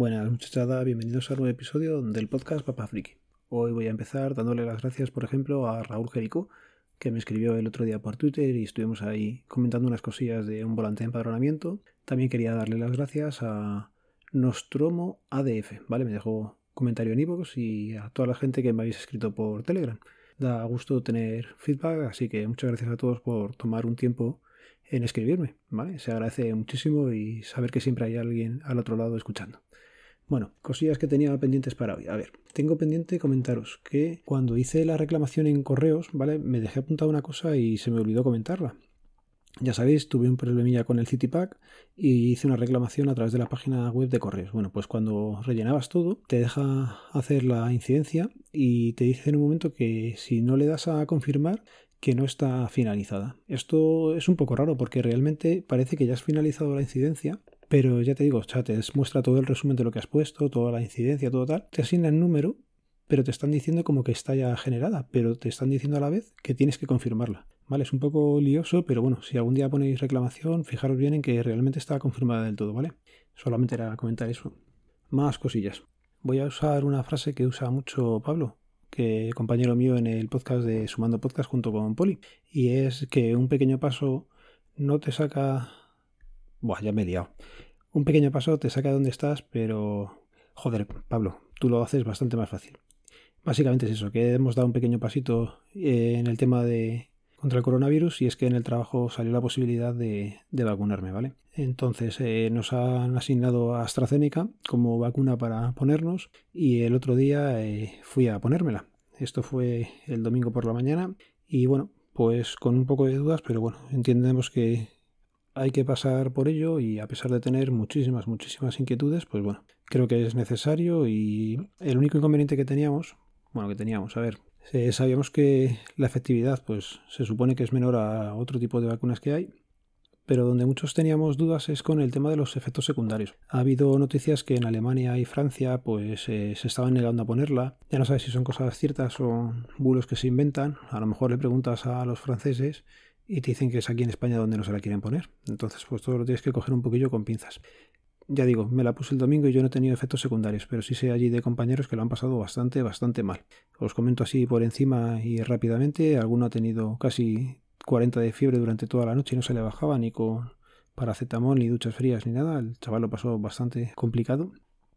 Buenas muchachada, bienvenidos a un nuevo episodio del podcast Papa Friki. Hoy voy a empezar dándole las gracias, por ejemplo, a Raúl Jerico, que me escribió el otro día por Twitter y estuvimos ahí comentando unas cosillas de un volante de empadronamiento. También quería darle las gracias a Nostromo ADF, ¿vale? Me dejó comentario en iVoox y a toda la gente que me habéis escrito por Telegram. Da gusto tener feedback, así que muchas gracias a todos por tomar un tiempo en escribirme, ¿vale? Se agradece muchísimo y saber que siempre hay alguien al otro lado escuchando. Bueno, cosillas que tenía pendientes para hoy. A ver, tengo pendiente comentaros que cuando hice la reclamación en correos, ¿vale? Me dejé apuntada una cosa y se me olvidó comentarla. Ya sabéis, tuve un problemilla con el CityPack y hice una reclamación a través de la página web de correos. Bueno, pues cuando rellenabas todo, te deja hacer la incidencia y te dice en un momento que si no le das a confirmar, que no está finalizada. Esto es un poco raro porque realmente parece que ya has finalizado la incidencia, pero ya te digo, o te muestra todo el resumen de lo que has puesto, toda la incidencia, todo tal. Te asigna el número, pero te están diciendo como que está ya generada, pero te están diciendo a la vez que tienes que confirmarla. Vale, es un poco lioso, pero bueno, si algún día ponéis reclamación, fijaros bien en que realmente está confirmada del todo, ¿vale? Solamente era comentar eso. Más cosillas. Voy a usar una frase que usa mucho Pablo, que compañero mío en el podcast de Sumando Podcast junto con Poli, y es que un pequeño paso no te saca Buah, ya me he liado. Un pequeño paso te saca de donde estás, pero... Joder, Pablo, tú lo haces bastante más fácil. Básicamente es eso, que hemos dado un pequeño pasito eh, en el tema de contra el coronavirus y es que en el trabajo salió la posibilidad de, vacunarme, ¿vale? Entonces eh, nos han asignado a AstraZeneca como vacuna para ponernos y el otro día eh, fui a ponérmela. Esto fue el domingo por la mañana y bueno, pues con un poco de dudas, pero bueno, entendemos que hay que pasar por ello y a pesar de tener muchísimas, muchísimas inquietudes, pues bueno, creo que es necesario y el único inconveniente que teníamos, bueno, que teníamos, a ver, sabíamos que la efectividad pues se supone que es menor a otro tipo de vacunas que hay, pero donde muchos teníamos dudas es con el tema de los efectos secundarios. Ha habido noticias que en Alemania y Francia pues eh, se estaban negando a ponerla. Ya no sabes si son cosas ciertas o bulos que se inventan. A lo mejor le preguntas a los franceses y te dicen que es aquí en España donde no se la quieren poner. Entonces, pues todo lo tienes que coger un poquillo con pinzas. Ya digo, me la puse el domingo y yo no he tenido efectos secundarios, pero sí sé allí de compañeros que lo han pasado bastante, bastante mal. Os comento así por encima y rápidamente. Alguno ha tenido casi 40 de fiebre durante toda la noche y no se le bajaba ni con paracetamol, ni duchas frías, ni nada. El chaval lo pasó bastante complicado.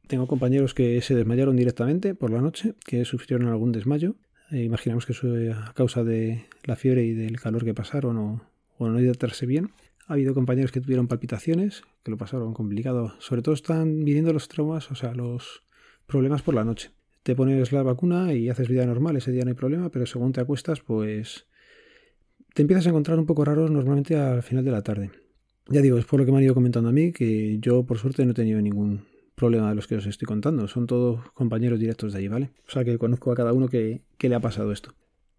Tengo compañeros que se desmayaron directamente por la noche, que sufrieron algún desmayo. Eh, imaginamos que eso a causa de la fiebre y del calor que pasaron o, no hidratarse bien. Ha habido compañeros que tuvieron palpitaciones, que lo pasaron complicado. Sobre todo están viniendo los traumas, o sea, los problemas por la noche. Te pones la vacuna y haces vida normal, ese día no hay problema, pero según te acuestas, pues te empiezas a encontrar un poco raros normalmente al final de la tarde. Ya digo, es por lo que me han ido comentando a mí, que yo por suerte no he tenido ningún problema de los que os estoy contando. Son todos compañeros directos de allí, ¿vale? O sea que conozco a cada uno que, le ha pasado esto.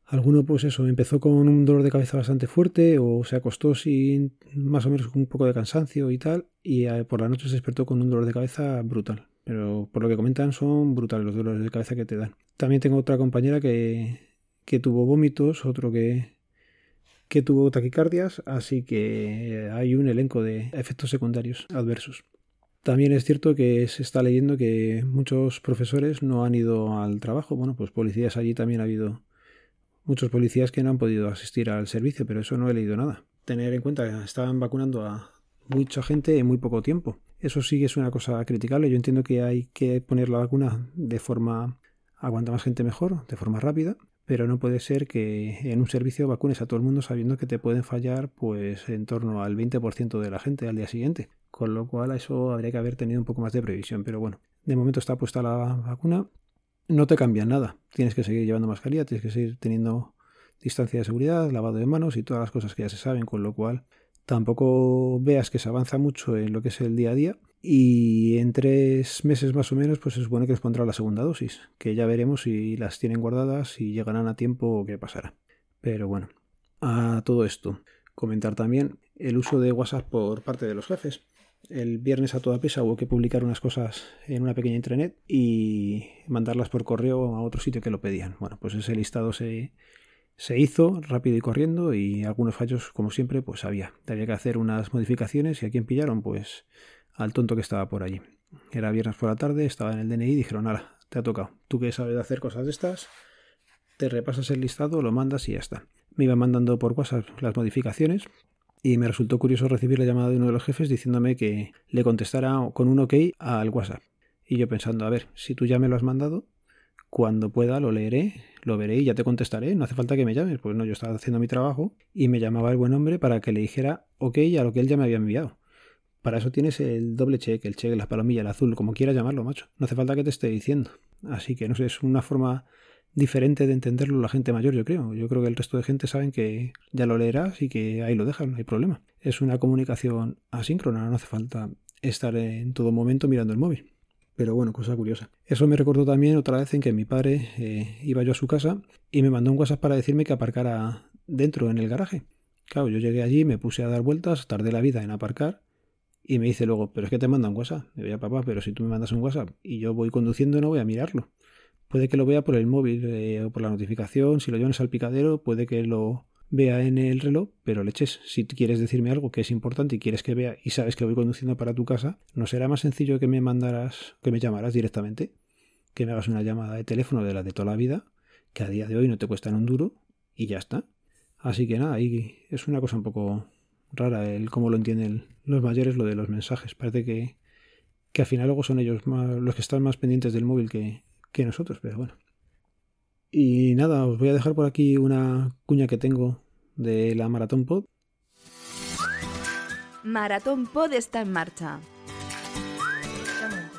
Alguno, pues eso, empezó con un dolor de cabeza bastante fuerte o se acostó sin más o menos con un poco de cansancio y tal, y eh, por la noche se despertó con un dolor de cabeza brutal. Pero por lo que comentan son brutales los dolores de cabeza que te dan. También tengo otra compañera que, que tuvo vómitos, otro que, que tuvo taquicardias, así que hay un elenco de efectos secundarios adversos. También es cierto que se está leyendo que muchos profesores no han ido al trabajo. Bueno, pues policías allí también ha habido muchos policías que no han podido asistir al servicio, pero eso no he leído nada. Tener en cuenta que estaban vacunando a mucha gente en muy poco tiempo. Eso sí es una cosa criticable. Yo entiendo que hay que poner la vacuna de forma aguanta más gente mejor, de forma rápida, pero no puede ser que en un servicio vacunes a todo el mundo sabiendo que te pueden fallar pues en torno al 20% de la gente al día siguiente con lo cual a eso habría que haber tenido un poco más de previsión. Pero bueno, de momento está puesta la vacuna, no te cambia nada. Tienes que seguir llevando mascarilla, tienes que seguir teniendo distancia de seguridad, lavado de manos y todas las cosas que ya se saben, con lo cual tampoco veas que se avanza mucho en lo que es el día a día. Y en tres meses más o menos, pues es bueno que les pondrá la segunda dosis, que ya veremos si las tienen guardadas, si llegarán a tiempo o qué pasará. Pero bueno, a todo esto, comentar también el uso de WhatsApp por parte de los jefes el viernes a toda prisa hubo que publicar unas cosas en una pequeña intranet y mandarlas por correo a otro sitio que lo pedían. Bueno, pues ese listado se, se hizo rápido y corriendo y algunos fallos, como siempre, pues había. Había que hacer unas modificaciones y a quién pillaron, pues al tonto que estaba por allí. Era viernes por la tarde, estaba en el DNI y dijeron, nada, te ha tocado. Tú que sabes hacer cosas de estas, te repasas el listado, lo mandas y ya está. Me iba mandando por WhatsApp las modificaciones y me resultó curioso recibir la llamada de uno de los jefes diciéndome que le contestara con un ok al WhatsApp. Y yo pensando, a ver, si tú ya me lo has mandado, cuando pueda lo leeré, lo veré y ya te contestaré, no hace falta que me llames. Pues no, yo estaba haciendo mi trabajo y me llamaba el buen hombre para que le dijera ok a lo que él ya me había enviado. Para eso tienes el doble check, el check, la palomilla, el azul, como quieras llamarlo, macho. No hace falta que te esté diciendo. Así que no sé, es una forma diferente de entenderlo la gente mayor, yo creo. Yo creo que el resto de gente saben que ya lo leerás y que ahí lo dejan, no hay problema. Es una comunicación asíncrona, no hace falta estar en todo momento mirando el móvil. Pero bueno, cosa curiosa. Eso me recordó también otra vez en que mi padre eh, iba yo a su casa y me mandó un WhatsApp para decirme que aparcara dentro en el garaje. Claro, yo llegué allí, me puse a dar vueltas, tardé la vida en aparcar y me dice luego, pero es que te manda un WhatsApp. Digo, ya papá, pero si tú me mandas un WhatsApp y yo voy conduciendo no voy a mirarlo. Puede que lo vea por el móvil eh, o por la notificación, si lo llevas al picadero, puede que lo vea en el reloj, pero leches, si quieres decirme algo que es importante y quieres que vea y sabes que voy conduciendo para tu casa, ¿no será más sencillo que me mandaras, que me llamaras directamente? Que me hagas una llamada de teléfono de la de toda la vida, que a día de hoy no te cuesta un duro y ya está. Así que nada, ahí es una cosa un poco rara el cómo lo entienden los mayores lo de los mensajes. Parece que, que al final luego son ellos los que están más pendientes del móvil que, que nosotros, pero bueno. Y nada, os voy a dejar por aquí una cuña que tengo de la Maratón Pod. Maratón Pod está en marcha.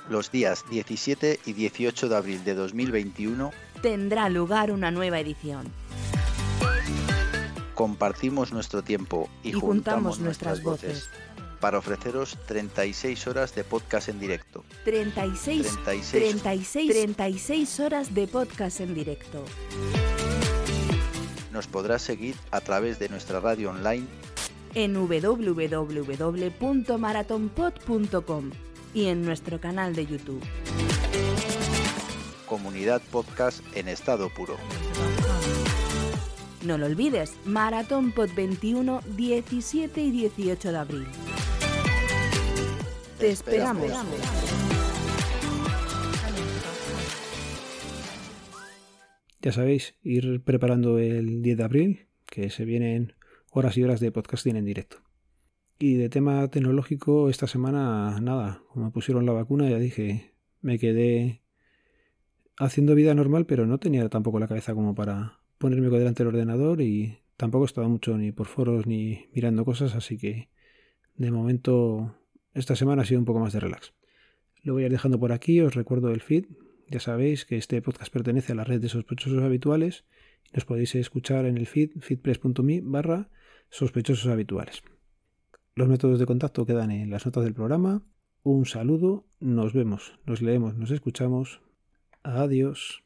Los días 17 y 18 de abril de 2021 tendrá lugar una nueva edición. Compartimos nuestro tiempo y, juntamos, nuestras voces para ofreceros 36 horas de podcast en directo. 36, 36, 36, 36 horas de podcast en directo. Nos podrás seguir a través de nuestra radio online en www.maratonpod.com y en nuestro canal de YouTube. Comunidad Podcast en estado puro. No lo olvides, Maratón Pod 21, 17 y 18 de abril. Esperamos. Ya sabéis, ir preparando el 10 de abril, que se vienen horas y horas de podcasting en directo. Y de tema tecnológico, esta semana, nada, como me pusieron la vacuna, ya dije, me quedé haciendo vida normal, pero no tenía tampoco la cabeza como para ponerme delante del ordenador y tampoco estaba mucho ni por foros ni mirando cosas, así que de momento esta semana ha sido un poco más de relax. Lo voy a ir dejando por aquí, os recuerdo el feed. Ya sabéis que este podcast pertenece a la red de sospechosos habituales nos podéis escuchar en el feed feedpress.me barra sospechosos habituales. Los métodos de contacto quedan en las notas del programa. Un saludo, nos vemos, nos leemos, nos escuchamos. Adiós.